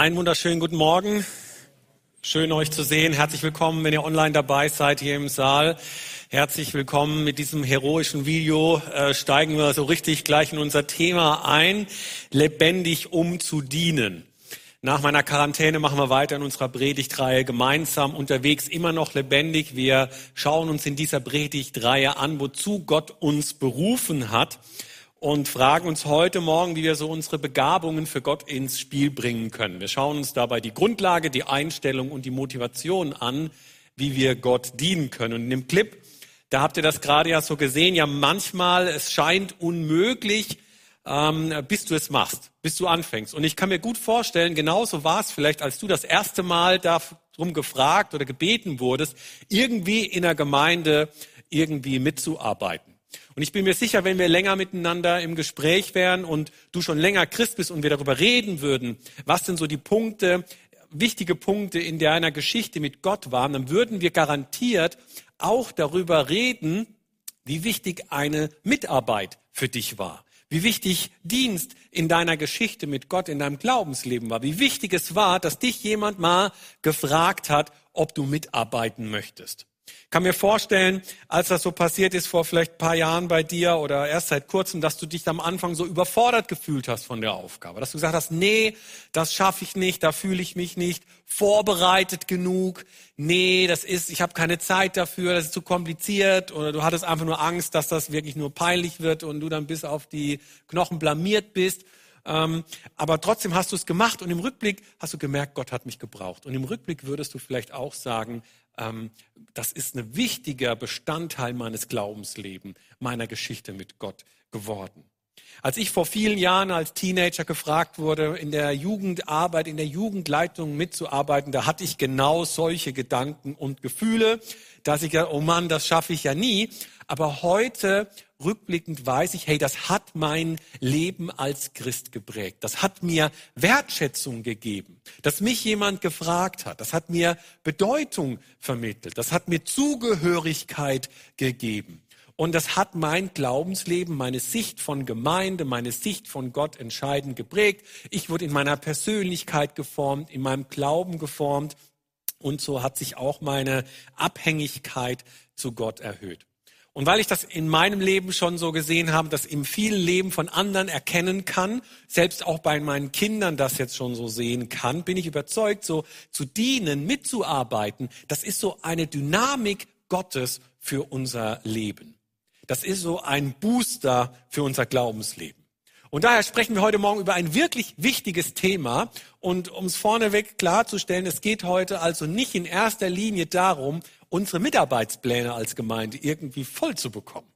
Einen wunderschönen guten Morgen. Schön euch zu sehen. Herzlich willkommen, wenn ihr online dabei seid hier im Saal. Herzlich willkommen mit diesem heroischen Video. Äh, steigen wir so richtig gleich in unser Thema ein. Lebendig um zu dienen. Nach meiner Quarantäne machen wir weiter in unserer Predigtreihe gemeinsam unterwegs, immer noch lebendig. Wir schauen uns in dieser Predigtreihe an, wozu Gott uns berufen hat und fragen uns heute Morgen, wie wir so unsere Begabungen für Gott ins Spiel bringen können. Wir schauen uns dabei die Grundlage, die Einstellung und die Motivation an, wie wir Gott dienen können. Und in dem Clip, da habt ihr das gerade ja so gesehen, ja manchmal, es scheint unmöglich, ähm, bis du es machst, bis du anfängst. Und ich kann mir gut vorstellen, genauso war es vielleicht, als du das erste Mal darum gefragt oder gebeten wurdest, irgendwie in der Gemeinde irgendwie mitzuarbeiten. Und ich bin mir sicher, wenn wir länger miteinander im Gespräch wären und du schon länger Christ bist und wir darüber reden würden, was denn so die Punkte, wichtige Punkte in deiner Geschichte mit Gott waren, dann würden wir garantiert auch darüber reden, wie wichtig eine Mitarbeit für dich war. Wie wichtig Dienst in deiner Geschichte mit Gott, in deinem Glaubensleben war. Wie wichtig es war, dass dich jemand mal gefragt hat, ob du mitarbeiten möchtest kann mir vorstellen, als das so passiert ist vor vielleicht ein paar Jahren bei dir oder erst seit kurzem, dass du dich am Anfang so überfordert gefühlt hast von der Aufgabe. Dass du gesagt hast, nee, das schaffe ich nicht, da fühle ich mich nicht vorbereitet genug. Nee, das ist, ich habe keine Zeit dafür, das ist zu kompliziert. Oder du hattest einfach nur Angst, dass das wirklich nur peinlich wird und du dann bis auf die Knochen blamiert bist. Ähm, aber trotzdem hast du es gemacht und im Rückblick hast du gemerkt, Gott hat mich gebraucht. Und im Rückblick würdest du vielleicht auch sagen, ähm, das ist ein wichtiger Bestandteil meines Glaubenslebens, meiner Geschichte mit Gott geworden. Als ich vor vielen Jahren als Teenager gefragt wurde, in der Jugendarbeit, in der Jugendleitung mitzuarbeiten, da hatte ich genau solche Gedanken und Gefühle, dass ich, oh Mann, das schaffe ich ja nie. Aber heute rückblickend weiß ich, hey, das hat mein Leben als Christ geprägt. Das hat mir Wertschätzung gegeben, dass mich jemand gefragt hat. Das hat mir Bedeutung vermittelt. Das hat mir Zugehörigkeit gegeben. Und das hat mein Glaubensleben, meine Sicht von Gemeinde, meine Sicht von Gott entscheidend geprägt. Ich wurde in meiner Persönlichkeit geformt, in meinem Glauben geformt. Und so hat sich auch meine Abhängigkeit zu Gott erhöht. Und weil ich das in meinem Leben schon so gesehen habe, dass im vielen Leben von anderen erkennen kann, selbst auch bei meinen Kindern das jetzt schon so sehen kann, bin ich überzeugt, so zu dienen, mitzuarbeiten, das ist so eine Dynamik Gottes für unser Leben. Das ist so ein Booster für unser Glaubensleben. Und daher sprechen wir heute Morgen über ein wirklich wichtiges Thema. Und um es vorneweg klarzustellen, es geht heute also nicht in erster Linie darum, unsere Mitarbeitspläne als Gemeinde irgendwie voll zu bekommen.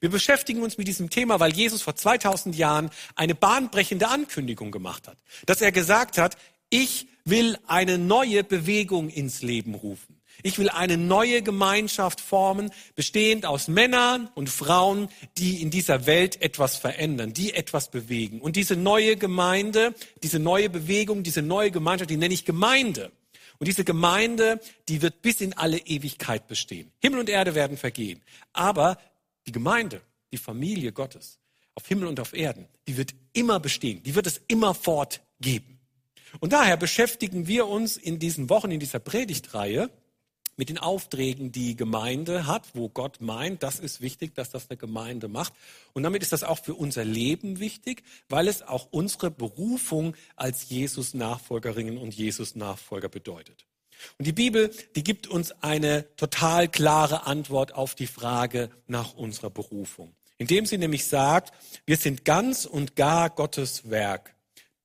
Wir beschäftigen uns mit diesem Thema, weil Jesus vor 2000 Jahren eine bahnbrechende Ankündigung gemacht hat. Dass er gesagt hat, ich will eine neue Bewegung ins Leben rufen. Ich will eine neue Gemeinschaft formen, bestehend aus Männern und Frauen, die in dieser Welt etwas verändern, die etwas bewegen. Und diese neue Gemeinde, diese neue Bewegung, diese neue Gemeinschaft, die nenne ich Gemeinde. Und diese Gemeinde, die wird bis in alle Ewigkeit bestehen. Himmel und Erde werden vergehen. Aber die Gemeinde, die Familie Gottes, auf Himmel und auf Erden, die wird immer bestehen. Die wird es immer fortgeben. Und daher beschäftigen wir uns in diesen Wochen, in dieser Predigtreihe, mit den Aufträgen, die Gemeinde hat, wo Gott meint, das ist wichtig, dass das eine Gemeinde macht. Und damit ist das auch für unser Leben wichtig, weil es auch unsere Berufung als Jesus-Nachfolgerinnen und Jesus-Nachfolger bedeutet. Und die Bibel, die gibt uns eine total klare Antwort auf die Frage nach unserer Berufung. Indem sie nämlich sagt, wir sind ganz und gar Gottes Werk.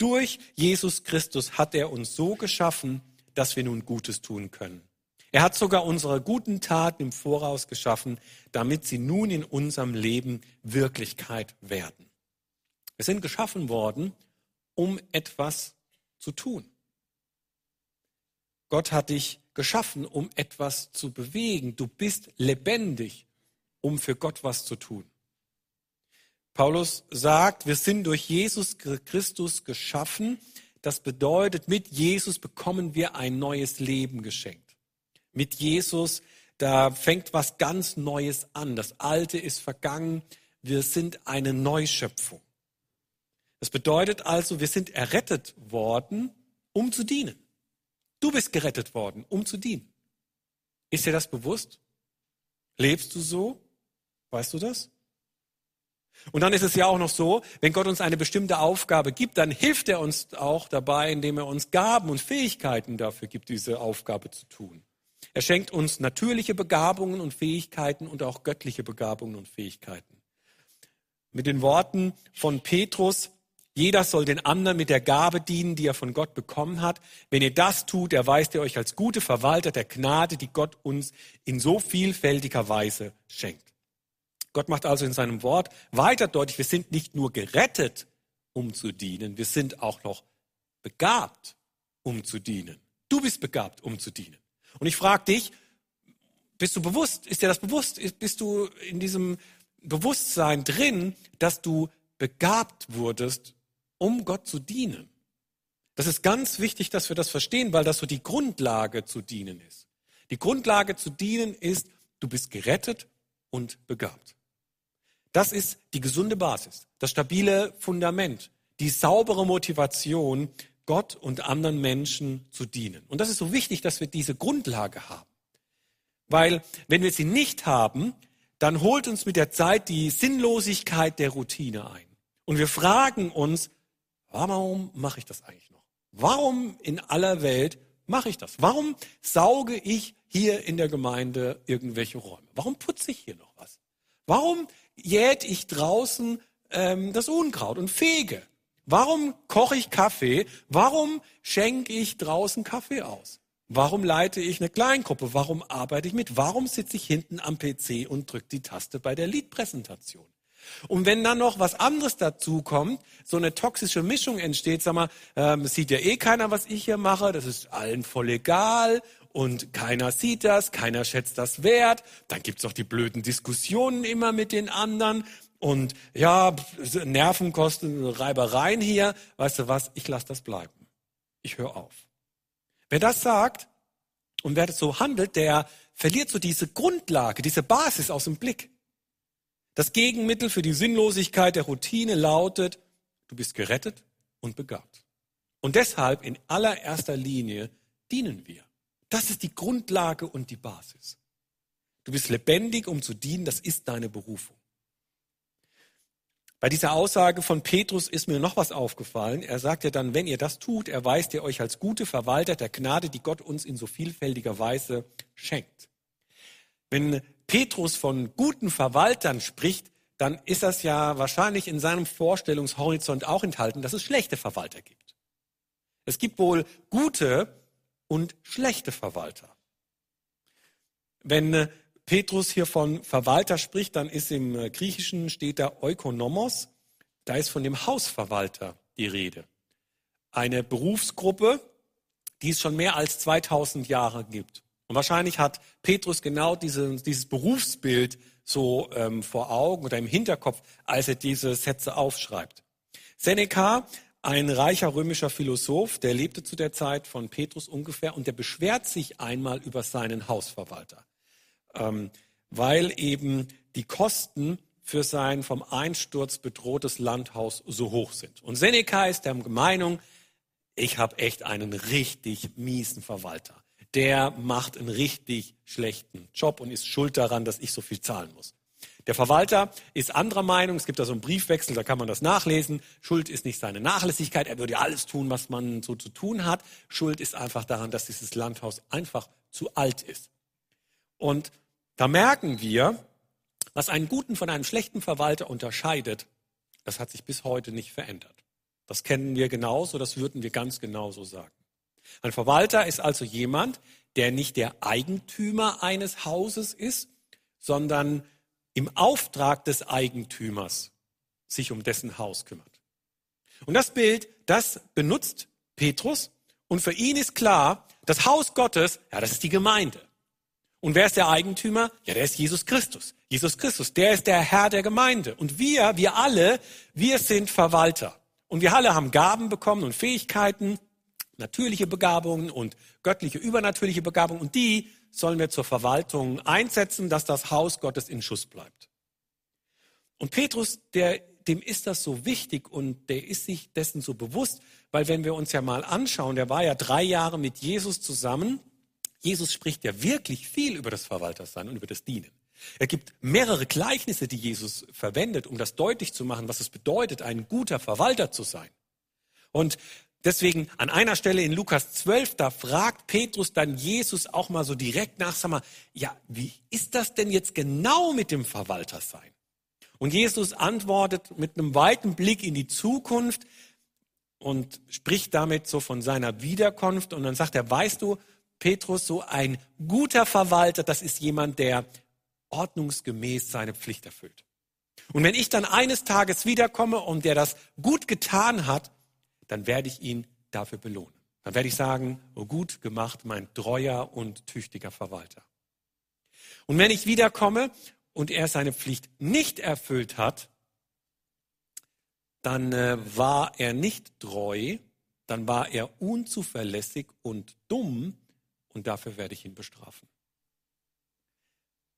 Durch Jesus Christus hat er uns so geschaffen, dass wir nun Gutes tun können. Er hat sogar unsere guten Taten im Voraus geschaffen, damit sie nun in unserem Leben Wirklichkeit werden. Wir sind geschaffen worden, um etwas zu tun. Gott hat dich geschaffen, um etwas zu bewegen. Du bist lebendig, um für Gott was zu tun. Paulus sagt, wir sind durch Jesus Christus geschaffen. Das bedeutet, mit Jesus bekommen wir ein neues Leben geschenkt mit Jesus, da fängt was ganz Neues an. Das Alte ist vergangen. Wir sind eine Neuschöpfung. Das bedeutet also, wir sind errettet worden um zu dienen. Du bist gerettet worden, um zu dienen. Ist dir das bewusst? Lebst du so? Weißt du das? Und dann ist es ja auch noch so, wenn Gott uns eine bestimmte Aufgabe gibt, dann hilft er uns auch dabei, indem er uns Gaben und Fähigkeiten dafür gibt, diese Aufgabe zu tun. Er schenkt uns natürliche Begabungen und Fähigkeiten und auch göttliche Begabungen und Fähigkeiten. Mit den Worten von Petrus, jeder soll den anderen mit der Gabe dienen, die er von Gott bekommen hat. Wenn ihr das tut, erweist ihr euch als gute Verwalter der Gnade, die Gott uns in so vielfältiger Weise schenkt. Gott macht also in seinem Wort weiter deutlich, wir sind nicht nur gerettet, um zu dienen, wir sind auch noch begabt, um zu dienen. Du bist begabt, um zu dienen. Und ich frage dich, bist du bewusst, ist dir das bewusst? Bist du in diesem Bewusstsein drin, dass du begabt wurdest, um Gott zu dienen? Das ist ganz wichtig, dass wir das verstehen, weil das so die Grundlage zu dienen ist. Die Grundlage zu dienen ist, du bist gerettet und begabt. Das ist die gesunde Basis, das stabile Fundament, die saubere Motivation, Gott und anderen Menschen zu dienen. Und das ist so wichtig, dass wir diese Grundlage haben. Weil wenn wir sie nicht haben, dann holt uns mit der Zeit die Sinnlosigkeit der Routine ein. Und wir fragen uns, warum mache ich das eigentlich noch? Warum in aller Welt mache ich das? Warum sauge ich hier in der Gemeinde irgendwelche Räume? Warum putze ich hier noch was? Warum jäht ich draußen ähm, das Unkraut und fege? Warum koche ich Kaffee? Warum schenke ich draußen Kaffee aus? Warum leite ich eine Kleingruppe? Warum arbeite ich mit? Warum sitze ich hinten am PC und drücke die Taste bei der Liedpräsentation? Und wenn dann noch was anderes dazu kommt, so eine toxische Mischung entsteht, sag mal, ähm, sieht ja eh keiner, was ich hier mache, das ist allen voll egal und keiner sieht das, keiner schätzt das wert, dann gibt's auch die blöden Diskussionen immer mit den anderen und ja, Nervenkosten, Reibereien hier, weißt du was, ich lasse das bleiben. Ich höre auf. Wer das sagt und wer das so handelt, der verliert so diese Grundlage, diese Basis aus dem Blick. Das Gegenmittel für die Sinnlosigkeit der Routine lautet, du bist gerettet und begabt. Und deshalb in allererster Linie dienen wir. Das ist die Grundlage und die Basis. Du bist lebendig, um zu dienen, das ist deine Berufung. Bei dieser Aussage von Petrus ist mir noch was aufgefallen. Er sagt ja dann, wenn ihr das tut, erweist ihr euch als gute Verwalter der Gnade, die Gott uns in so vielfältiger Weise schenkt. Wenn Petrus von guten Verwaltern spricht, dann ist das ja wahrscheinlich in seinem Vorstellungshorizont auch enthalten, dass es schlechte Verwalter gibt. Es gibt wohl gute und schlechte Verwalter. Wenn Petrus hier von Verwalter spricht, dann ist im äh, Griechischen steht da Oikonomos. Da ist von dem Hausverwalter die Rede. Eine Berufsgruppe, die es schon mehr als 2000 Jahre gibt. Und wahrscheinlich hat Petrus genau diese, dieses Berufsbild so ähm, vor Augen oder im Hinterkopf, als er diese Sätze aufschreibt. Seneca, ein reicher römischer Philosoph, der lebte zu der Zeit von Petrus ungefähr und der beschwert sich einmal über seinen Hausverwalter ähm, weil eben die Kosten für sein vom Einsturz bedrohtes Landhaus so hoch sind. Und Seneca ist der Meinung, ich habe echt einen richtig miesen Verwalter. Der macht einen richtig schlechten Job und ist schuld daran, dass ich so viel zahlen muss. Der Verwalter ist anderer Meinung. Es gibt da so einen Briefwechsel, da kann man das nachlesen. Schuld ist nicht seine Nachlässigkeit. Er würde alles tun, was man so zu tun hat. Schuld ist einfach daran, dass dieses Landhaus einfach zu alt ist. Und da merken wir, was einen guten von einem schlechten Verwalter unterscheidet, das hat sich bis heute nicht verändert. Das kennen wir genauso, das würden wir ganz genauso sagen. Ein Verwalter ist also jemand, der nicht der Eigentümer eines Hauses ist, sondern im Auftrag des Eigentümers sich um dessen Haus kümmert. Und das Bild, das benutzt Petrus und für ihn ist klar, das Haus Gottes, ja, das ist die Gemeinde. Und wer ist der Eigentümer? Ja, der ist Jesus Christus. Jesus Christus, der ist der Herr der Gemeinde. Und wir, wir alle, wir sind Verwalter. Und wir alle haben Gaben bekommen und Fähigkeiten, natürliche Begabungen und göttliche, übernatürliche Begabungen. Und die sollen wir zur Verwaltung einsetzen, dass das Haus Gottes in Schuss bleibt. Und Petrus, der dem ist das so wichtig und der ist sich dessen so bewusst, weil wenn wir uns ja mal anschauen, der war ja drei Jahre mit Jesus zusammen. Jesus spricht ja wirklich viel über das Verwaltersein und über das Dienen. Er gibt mehrere Gleichnisse, die Jesus verwendet, um das deutlich zu machen, was es bedeutet, ein guter Verwalter zu sein. Und deswegen an einer Stelle in Lukas 12, da fragt Petrus dann Jesus auch mal so direkt nach, sag mal, ja, wie ist das denn jetzt genau mit dem Verwaltersein? Und Jesus antwortet mit einem weiten Blick in die Zukunft und spricht damit so von seiner Wiederkunft. Und dann sagt er, weißt du, Petrus, so ein guter Verwalter, das ist jemand, der ordnungsgemäß seine Pflicht erfüllt. Und wenn ich dann eines Tages wiederkomme und der das gut getan hat, dann werde ich ihn dafür belohnen. Dann werde ich sagen, oh gut gemacht, mein treuer und tüchtiger Verwalter. Und wenn ich wiederkomme und er seine Pflicht nicht erfüllt hat, dann äh, war er nicht treu, dann war er unzuverlässig und dumm und dafür werde ich ihn bestrafen.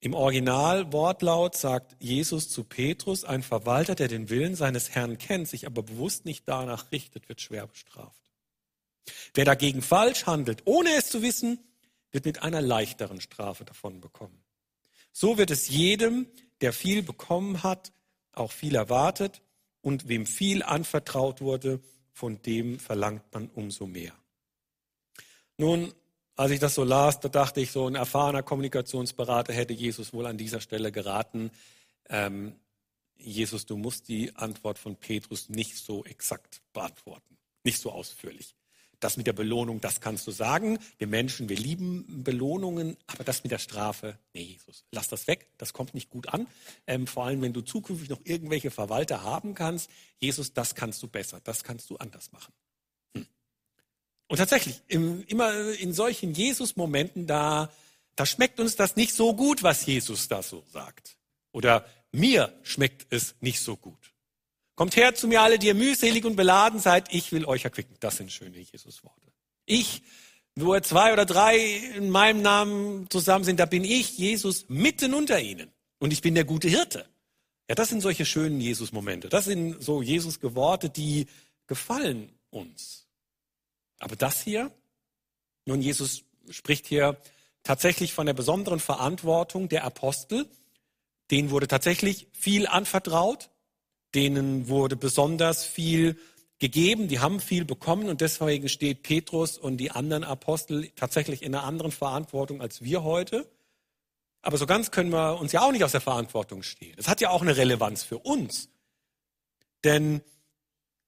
Im Originalwortlaut sagt Jesus zu Petrus, ein Verwalter, der den Willen seines Herrn kennt, sich aber bewusst nicht danach richtet, wird schwer bestraft. Wer dagegen falsch handelt, ohne es zu wissen, wird mit einer leichteren Strafe davon bekommen. So wird es jedem, der viel bekommen hat, auch viel erwartet und wem viel anvertraut wurde, von dem verlangt man umso mehr. Nun, als ich das so las, da dachte ich, so ein erfahrener Kommunikationsberater hätte Jesus wohl an dieser Stelle geraten, ähm, Jesus, du musst die Antwort von Petrus nicht so exakt beantworten, nicht so ausführlich. Das mit der Belohnung, das kannst du sagen. Wir Menschen, wir lieben Belohnungen, aber das mit der Strafe, nee, Jesus, lass das weg, das kommt nicht gut an. Ähm, vor allem, wenn du zukünftig noch irgendwelche Verwalter haben kannst, Jesus, das kannst du besser, das kannst du anders machen. Und tatsächlich, im, immer in solchen Jesus-Momenten, da, da schmeckt uns das nicht so gut, was Jesus da so sagt. Oder mir schmeckt es nicht so gut. Kommt her zu mir alle, die ihr mühselig und beladen seid, ich will euch erquicken. Das sind schöne Jesus-Worte. Ich, wo zwei oder drei in meinem Namen zusammen sind, da bin ich, Jesus, mitten unter ihnen. Und ich bin der gute Hirte. Ja, das sind solche schönen Jesus-Momente. Das sind so Jesus-Worte, die gefallen uns. Aber das hier, nun Jesus spricht hier tatsächlich von der besonderen Verantwortung der Apostel. Denen wurde tatsächlich viel anvertraut, denen wurde besonders viel gegeben, die haben viel bekommen und deswegen steht Petrus und die anderen Apostel tatsächlich in einer anderen Verantwortung als wir heute. Aber so ganz können wir uns ja auch nicht aus der Verantwortung stehen. Das hat ja auch eine Relevanz für uns. Denn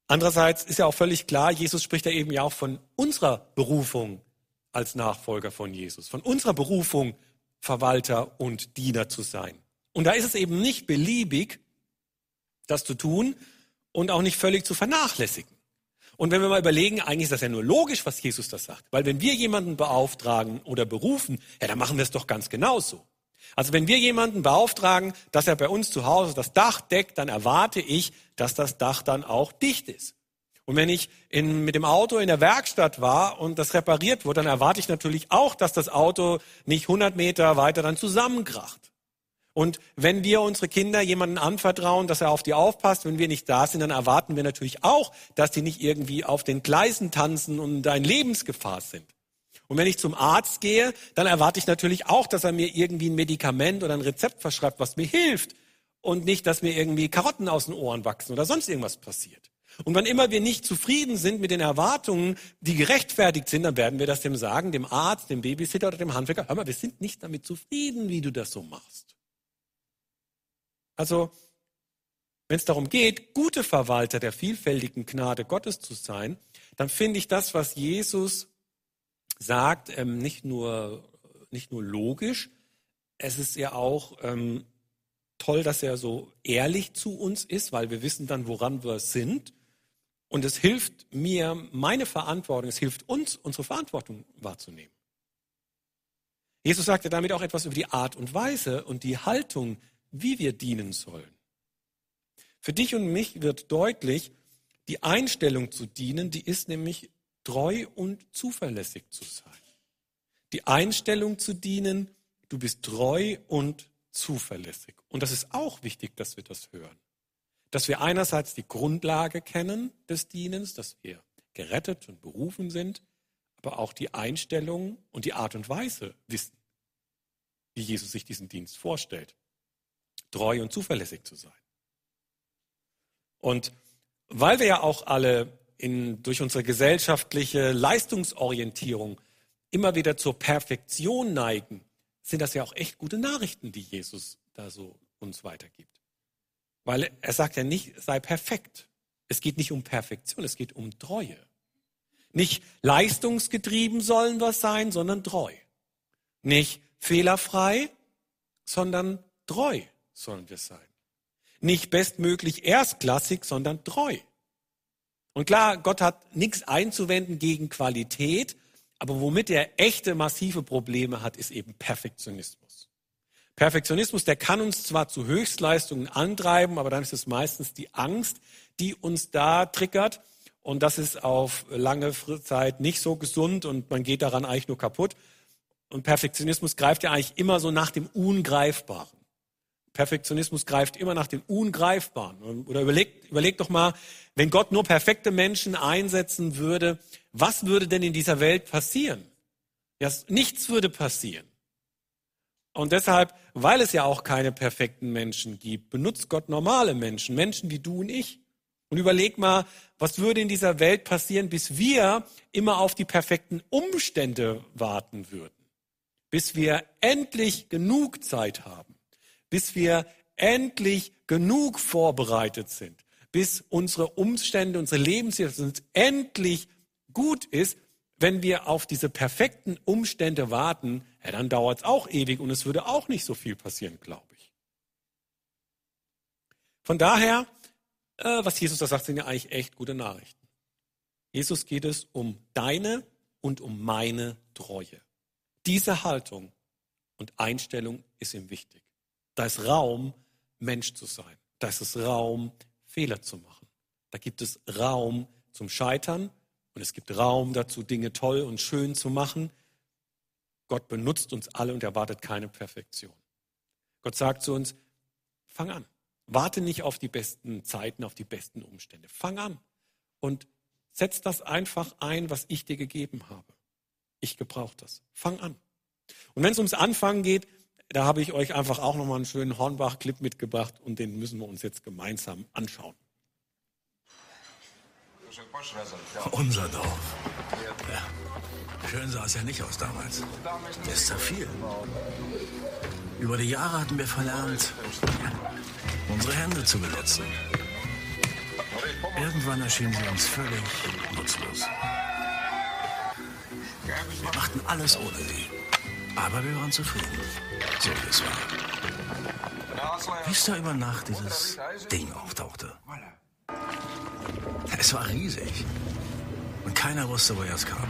Andererseits ist ja auch völlig klar, Jesus spricht ja eben ja auch von unserer Berufung als Nachfolger von Jesus, von unserer Berufung, Verwalter und Diener zu sein. Und da ist es eben nicht beliebig, das zu tun und auch nicht völlig zu vernachlässigen. Und wenn wir mal überlegen, eigentlich ist das ja nur logisch, was Jesus das sagt. Weil wenn wir jemanden beauftragen oder berufen, ja, dann machen wir es doch ganz genauso. Also wenn wir jemanden beauftragen, dass er bei uns zu Hause das Dach deckt, dann erwarte ich, dass das Dach dann auch dicht ist. Und wenn ich in, mit dem Auto in der Werkstatt war und das repariert wurde, dann erwarte ich natürlich auch, dass das Auto nicht 100 Meter weiter dann zusammenkracht. Und wenn wir unsere Kinder jemanden anvertrauen, dass er auf die aufpasst, wenn wir nicht da sind, dann erwarten wir natürlich auch, dass die nicht irgendwie auf den Gleisen tanzen und in Lebensgefahr sind. Und wenn ich zum Arzt gehe, dann erwarte ich natürlich auch, dass er mir irgendwie ein Medikament oder ein Rezept verschreibt, was mir hilft. Und nicht, dass mir irgendwie Karotten aus den Ohren wachsen oder sonst irgendwas passiert. Und wann immer wir nicht zufrieden sind mit den Erwartungen, die gerechtfertigt sind, dann werden wir das dem sagen, dem Arzt, dem Babysitter oder dem Handwerker. Hör mal, wir sind nicht damit zufrieden, wie du das so machst. Also, wenn es darum geht, gute Verwalter der vielfältigen Gnade Gottes zu sein, dann finde ich das, was Jesus sagt, ähm, nicht, nur, nicht nur logisch, es ist ja auch ähm, toll, dass er so ehrlich zu uns ist, weil wir wissen dann, woran wir sind. Und es hilft mir, meine Verantwortung, es hilft uns, unsere Verantwortung wahrzunehmen. Jesus sagte damit auch etwas über die Art und Weise und die Haltung, wie wir dienen sollen. Für dich und mich wird deutlich, die Einstellung zu dienen, die ist nämlich treu und zuverlässig zu sein. Die Einstellung zu dienen, du bist treu und zuverlässig. Und das ist auch wichtig, dass wir das hören. dass wir einerseits die Grundlage kennen des Dienens, dass wir gerettet und berufen sind, aber auch die Einstellung und die Art und Weise wissen, wie Jesus sich diesen Dienst vorstellt, treu und zuverlässig zu sein. Und weil wir ja auch alle in, durch unsere gesellschaftliche Leistungsorientierung immer wieder zur Perfektion neigen, sind das ja auch echt gute Nachrichten, die Jesus da so uns weitergibt. Weil er sagt ja nicht, sei perfekt. Es geht nicht um Perfektion, es geht um Treue. Nicht leistungsgetrieben sollen wir sein, sondern treu. Nicht fehlerfrei, sondern treu sollen wir sein. Nicht bestmöglich erstklassig, sondern treu. Und klar, Gott hat nichts einzuwenden gegen Qualität, aber womit er echte massive Probleme hat, ist eben Perfektionismus. Perfektionismus, der kann uns zwar zu Höchstleistungen antreiben, aber dann ist es meistens die Angst, die uns da triggert. Und das ist auf lange Zeit nicht so gesund und man geht daran eigentlich nur kaputt. Und Perfektionismus greift ja eigentlich immer so nach dem Ungreifbaren. Perfektionismus greift immer nach dem Ungreifbaren. Oder überlegt, überlegt doch mal, wenn Gott nur perfekte Menschen einsetzen würde, was würde denn in dieser Welt passieren? Ja, nichts würde passieren. Und deshalb, weil es ja auch keine perfekten Menschen gibt, benutzt Gott normale Menschen, Menschen wie du und ich. Und überleg mal, was würde in dieser Welt passieren, bis wir immer auf die perfekten Umstände warten würden. Bis wir endlich genug Zeit haben bis wir endlich genug vorbereitet sind, bis unsere Umstände, unsere Lebenssituation endlich gut ist, wenn wir auf diese perfekten Umstände warten, ja, dann dauert es auch ewig und es würde auch nicht so viel passieren, glaube ich. Von daher, äh, was Jesus da sagt, sind ja eigentlich echt gute Nachrichten. Jesus geht es um deine und um meine Treue. Diese Haltung und Einstellung ist ihm wichtig. Da ist Raum, Mensch zu sein. Da ist es Raum, Fehler zu machen. Da gibt es Raum zum Scheitern und es gibt Raum dazu, Dinge toll und schön zu machen. Gott benutzt uns alle und erwartet keine Perfektion. Gott sagt zu uns, fang an. Warte nicht auf die besten Zeiten, auf die besten Umstände. Fang an und setz das einfach ein, was ich dir gegeben habe. Ich gebrauche das. Fang an. Und wenn es ums Anfangen geht, da habe ich euch einfach auch nochmal einen schönen Hornbach-Clip mitgebracht und den müssen wir uns jetzt gemeinsam anschauen. Unser Dorf. Ja. Schön sah es ja nicht aus damals. Es zerfiel. Über die Jahre hatten wir verlernt, unsere Hände zu benutzen. Irgendwann erschienen sie uns völlig nutzlos. Wir machten alles ohne sie. Aber wir waren zufrieden. So wie es war. Bis da über Nacht dieses Ding auftauchte. Es war riesig. Und keiner wusste, woher es kam.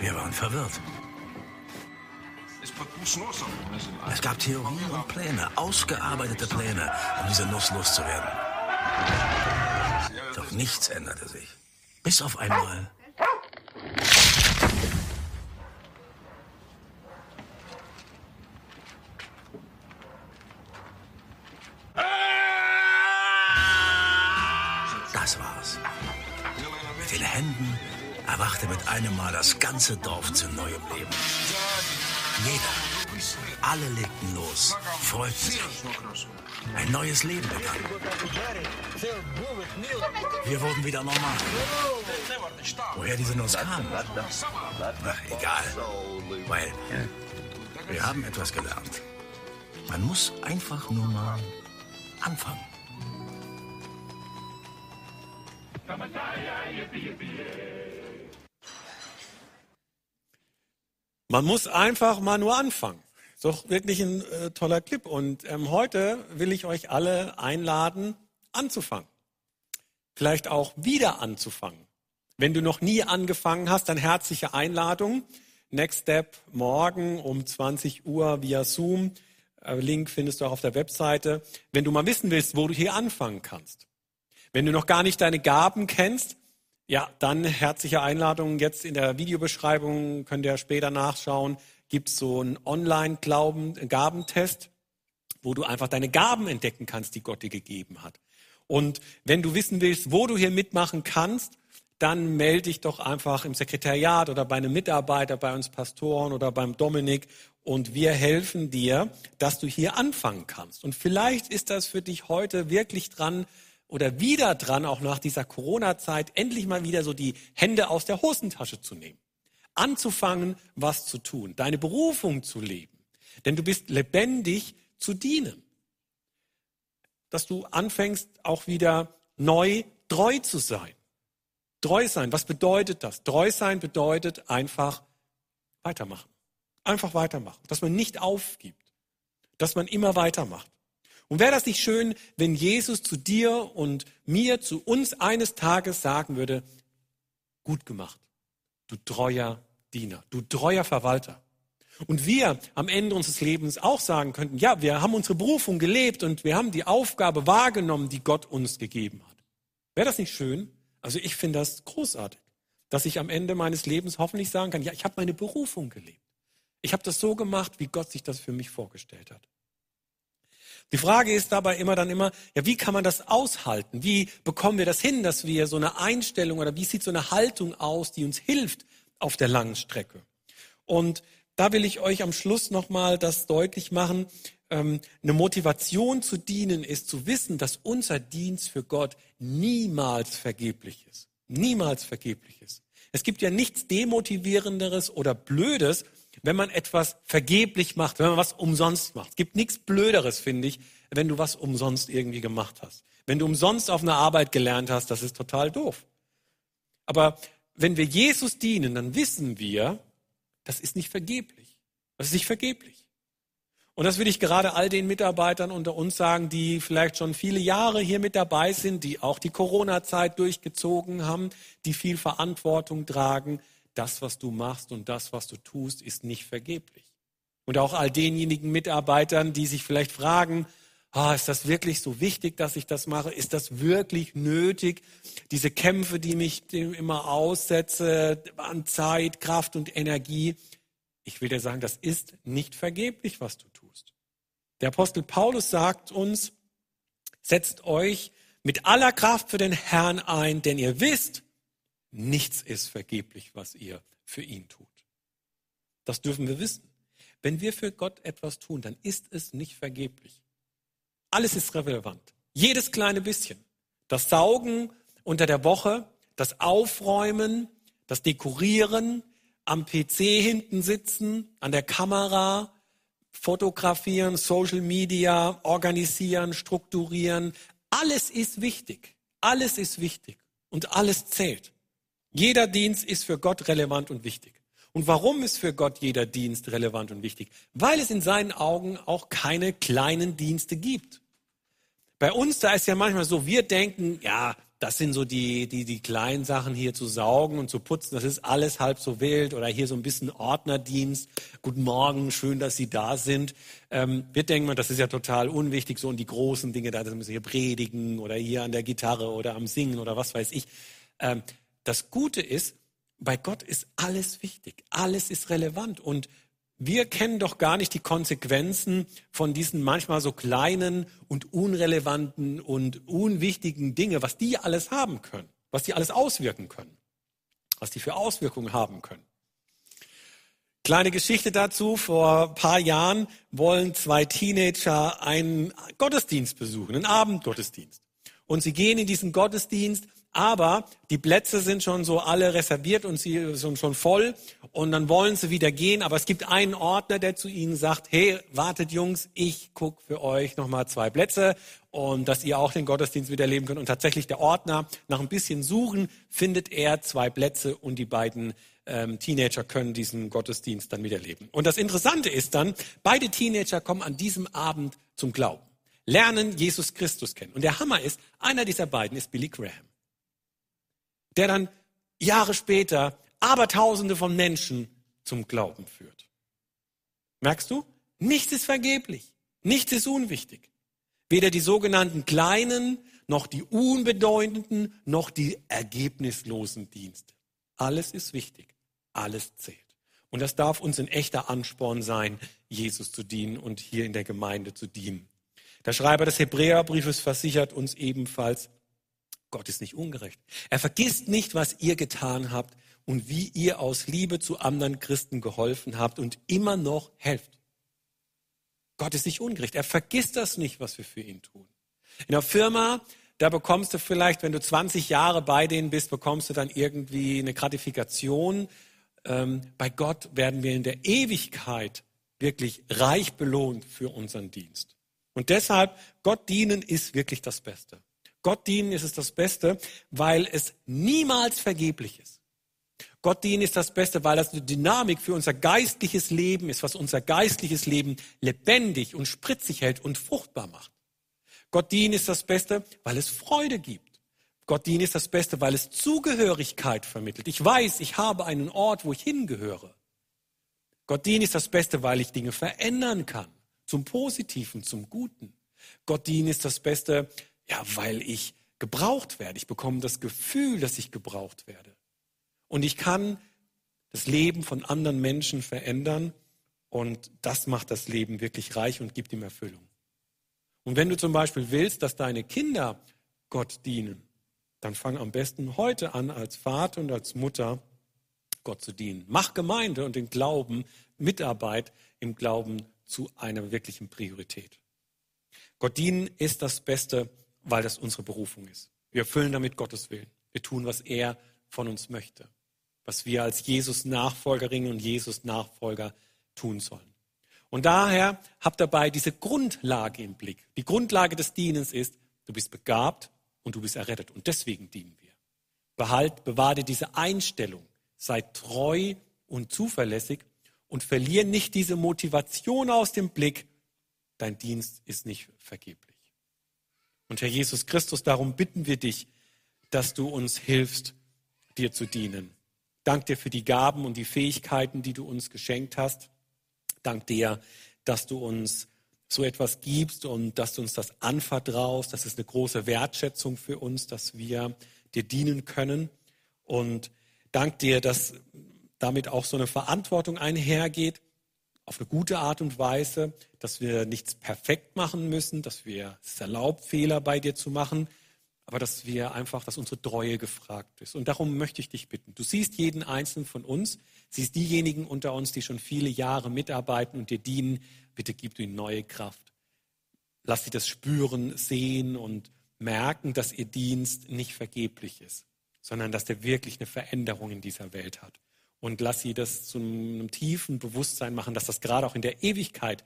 Wir waren verwirrt. Es gab Theorien und Pläne, ausgearbeitete Pläne, um diese Nuss loszuwerden. Doch nichts änderte sich. Bis auf einmal ganze Dorf zu neuem Leben. Jeder, alle legten los, freuten sich. Ein neues Leben begann. Wir wurden wieder normal. Woher diese Nuss kam? Ach, egal. Weil wir haben etwas gelernt. Man muss einfach nur mal anfangen. Man muss einfach mal nur anfangen. Ist doch wirklich ein äh, toller Clip. Und ähm, heute will ich euch alle einladen, anzufangen. Vielleicht auch wieder anzufangen. Wenn du noch nie angefangen hast, dann herzliche Einladung. Next Step morgen um 20 Uhr via Zoom. Äh, Link findest du auch auf der Webseite. Wenn du mal wissen willst, wo du hier anfangen kannst. Wenn du noch gar nicht deine Gaben kennst, ja, dann herzliche Einladung. Jetzt in der Videobeschreibung könnt ihr später nachschauen. Gibt es so einen Online-Gabentest. wo du einfach deine Gaben entdecken kannst, die Gott dir gegeben hat. Und wenn du wissen willst, wo du hier mitmachen kannst, dann melde dich doch einfach im Sekretariat oder bei einem Mitarbeiter, bei uns Pastoren oder beim Dominik und wir helfen dir, dass du hier anfangen kannst. Und vielleicht ist das für dich heute wirklich dran oder wieder dran, auch nach dieser Corona-Zeit, endlich mal wieder so die Hände aus der Hosentasche zu nehmen. Anzufangen, was zu tun, deine Berufung zu leben. Denn du bist lebendig zu dienen. Dass du anfängst, auch wieder neu treu zu sein. Treu sein, was bedeutet das? Treu sein bedeutet einfach weitermachen. Einfach weitermachen. Dass man nicht aufgibt. Dass man immer weitermacht. Und wäre das nicht schön, wenn Jesus zu dir und mir, zu uns eines Tages sagen würde, gut gemacht, du treuer Diener, du treuer Verwalter. Und wir am Ende unseres Lebens auch sagen könnten, ja, wir haben unsere Berufung gelebt und wir haben die Aufgabe wahrgenommen, die Gott uns gegeben hat. Wäre das nicht schön? Also ich finde das großartig, dass ich am Ende meines Lebens hoffentlich sagen kann, ja, ich habe meine Berufung gelebt. Ich habe das so gemacht, wie Gott sich das für mich vorgestellt hat. Die Frage ist dabei immer dann immer, ja, wie kann man das aushalten? Wie bekommen wir das hin, dass wir so eine Einstellung oder wie sieht so eine Haltung aus, die uns hilft auf der langen Strecke? Und da will ich euch am Schluss nochmal das deutlich machen. Ähm, eine Motivation zu dienen ist zu wissen, dass unser Dienst für Gott niemals vergeblich ist. Niemals vergeblich ist. Es gibt ja nichts Demotivierenderes oder Blödes, wenn man etwas vergeblich macht, wenn man was umsonst macht. Es gibt nichts Blöderes, finde ich, wenn du was umsonst irgendwie gemacht hast. Wenn du umsonst auf einer Arbeit gelernt hast, das ist total doof. Aber wenn wir Jesus dienen, dann wissen wir, das ist nicht vergeblich. Das ist nicht vergeblich. Und das will ich gerade all den Mitarbeitern unter uns sagen, die vielleicht schon viele Jahre hier mit dabei sind, die auch die Corona-Zeit durchgezogen haben, die viel Verantwortung tragen das, was du machst und das, was du tust, ist nicht vergeblich. Und auch all denjenigen Mitarbeitern, die sich vielleicht fragen, ah, ist das wirklich so wichtig, dass ich das mache? Ist das wirklich nötig? Diese Kämpfe, die mich immer aussetze an Zeit, Kraft und Energie. Ich will dir sagen, das ist nicht vergeblich, was du tust. Der Apostel Paulus sagt uns, setzt euch mit aller Kraft für den Herrn ein, denn ihr wisst, Nichts ist vergeblich, was ihr für ihn tut. Das dürfen wir wissen. Wenn wir für Gott etwas tun, dann ist es nicht vergeblich. Alles ist relevant. Jedes kleine bisschen. Das Saugen unter der Woche, das Aufräumen, das Dekorieren, am PC hinten sitzen, an der Kamera, fotografieren, Social Media, organisieren, strukturieren. Alles ist wichtig. Alles ist wichtig. Und alles zählt. Jeder Dienst ist für Gott relevant und wichtig. Und warum ist für Gott jeder Dienst relevant und wichtig? Weil es in seinen Augen auch keine kleinen Dienste gibt. Bei uns, da ist ja manchmal so, wir denken, ja, das sind so die, die, die kleinen Sachen hier zu saugen und zu putzen, das ist alles halb so wild oder hier so ein bisschen Ordnerdienst. Guten Morgen, schön, dass Sie da sind. Ähm, wir denken, das ist ja total unwichtig, so und die großen Dinge, da müssen wir hier predigen oder hier an der Gitarre oder am Singen oder was weiß ich. Ähm, das Gute ist, bei Gott ist alles wichtig, alles ist relevant und wir kennen doch gar nicht die Konsequenzen von diesen manchmal so kleinen und unrelevanten und unwichtigen Dinge, was die alles haben können, was die alles auswirken können, was die für Auswirkungen haben können. Kleine Geschichte dazu. Vor ein paar Jahren wollen zwei Teenager einen Gottesdienst besuchen, einen Abendgottesdienst. Und sie gehen in diesen Gottesdienst aber die Plätze sind schon so alle reserviert und sie sind schon voll und dann wollen sie wieder gehen, aber es gibt einen Ordner, der zu ihnen sagt, hey, wartet Jungs, ich guck für euch nochmal zwei Plätze und dass ihr auch den Gottesdienst wieder erleben könnt. Und tatsächlich der Ordner, nach ein bisschen Suchen, findet er zwei Plätze und die beiden ähm, Teenager können diesen Gottesdienst dann wieder erleben. Und das Interessante ist dann, beide Teenager kommen an diesem Abend zum Glauben, lernen Jesus Christus kennen. Und der Hammer ist, einer dieser beiden ist Billy Graham der dann Jahre später Abertausende von Menschen zum Glauben führt. Merkst du? Nichts ist vergeblich. Nichts ist unwichtig. Weder die sogenannten kleinen, noch die unbedeutenden, noch die ergebnislosen Dienste. Alles ist wichtig. Alles zählt. Und das darf uns ein echter Ansporn sein, Jesus zu dienen und hier in der Gemeinde zu dienen. Der Schreiber des Hebräerbriefes versichert uns ebenfalls, Gott ist nicht ungerecht. Er vergisst nicht, was ihr getan habt und wie ihr aus Liebe zu anderen Christen geholfen habt und immer noch helft. Gott ist nicht ungerecht. Er vergisst das nicht, was wir für ihn tun. In der Firma, da bekommst du vielleicht, wenn du 20 Jahre bei denen bist, bekommst du dann irgendwie eine Gratifikation. Ähm, bei Gott werden wir in der Ewigkeit wirklich reich belohnt für unseren Dienst. Und deshalb, Gott dienen ist wirklich das Beste. Gott dienen ist es das Beste, weil es niemals vergeblich ist. Gott dienen ist das Beste, weil das eine Dynamik für unser geistliches Leben ist, was unser geistliches Leben lebendig und spritzig hält und fruchtbar macht. Gott dienen ist das Beste, weil es Freude gibt. Gott dienen ist das Beste, weil es Zugehörigkeit vermittelt. Ich weiß, ich habe einen Ort, wo ich hingehöre. Gott dienen ist das Beste, weil ich Dinge verändern kann. Zum Positiven, zum Guten. Gott dienen ist das Beste, ja, weil ich gebraucht werde. Ich bekomme das Gefühl, dass ich gebraucht werde. Und ich kann das Leben von anderen Menschen verändern und das macht das Leben wirklich reich und gibt ihm Erfüllung. Und wenn du zum Beispiel willst, dass deine Kinder Gott dienen, dann fang am besten heute an, als Vater und als Mutter Gott zu dienen. Mach Gemeinde und den Glauben, Mitarbeit im Glauben zu einer wirklichen Priorität. Gott dienen ist das Beste, weil das unsere Berufung ist. Wir erfüllen damit Gottes Willen. Wir tun, was er von uns möchte was wir als Jesus-Nachfolgerinnen und Jesus-Nachfolger tun sollen. Und daher habt dabei diese Grundlage im Blick. Die Grundlage des Dienens ist, du bist begabt und du bist errettet. Und deswegen dienen wir. Behalt, bewahre diese Einstellung. Sei treu und zuverlässig und verliere nicht diese Motivation aus dem Blick. Dein Dienst ist nicht vergeblich. Und Herr Jesus Christus, darum bitten wir dich, dass du uns hilfst, dir zu dienen. Dank dir für die Gaben und die Fähigkeiten, die du uns geschenkt hast. Dank dir, dass du uns so etwas gibst und dass du uns das anvertraust. Das ist eine große Wertschätzung für uns, dass wir dir dienen können. Und dank dir, dass damit auch so eine Verantwortung einhergeht, auf eine gute Art und Weise, dass wir nichts perfekt machen müssen, dass wir es erlaubt, Fehler bei dir zu machen, aber dass wir einfach, dass unsere Treue gefragt ist. Und darum möchte ich dich bitten. Du siehst jeden einzelnen von uns, siehst diejenigen unter uns, die schon viele Jahre mitarbeiten und dir dienen. Bitte gib ihnen neue Kraft. Lass sie das spüren, sehen und merken, dass ihr Dienst nicht vergeblich ist, sondern dass der wirklich eine Veränderung in dieser Welt hat. Und lass sie das zu einem tiefen Bewusstsein machen, dass das gerade auch in der Ewigkeit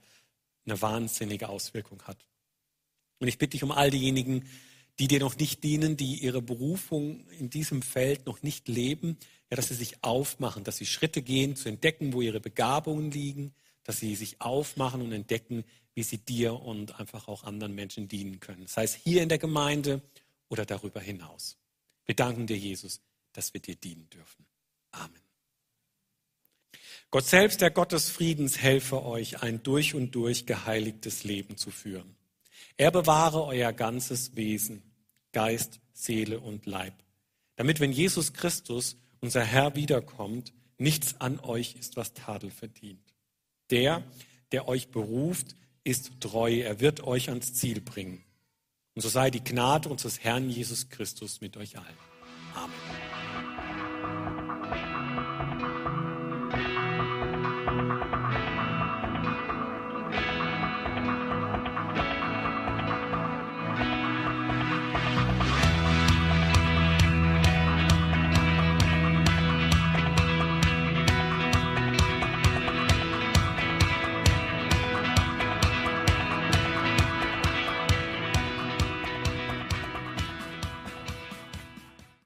eine wahnsinnige Auswirkung hat. Und ich bitte dich um all diejenigen, die dir noch nicht dienen, die ihre Berufung in diesem Feld noch nicht leben, ja, dass sie sich aufmachen, dass sie Schritte gehen, zu entdecken, wo ihre Begabungen liegen, dass sie sich aufmachen und entdecken, wie sie dir und einfach auch anderen Menschen dienen können. Sei es hier in der Gemeinde oder darüber hinaus. Wir danken dir, Jesus, dass wir dir dienen dürfen. Amen. Gott selbst, der Gott des Friedens, helfe euch, ein durch und durch geheiligtes Leben zu führen. Er bewahre euer ganzes Wesen, Geist, Seele und Leib, damit, wenn Jesus Christus, unser Herr, wiederkommt, nichts an euch ist, was Tadel verdient. Der, der euch beruft, ist treu, er wird euch ans Ziel bringen. Und so sei die Gnade unseres Herrn Jesus Christus mit euch allen. Amen.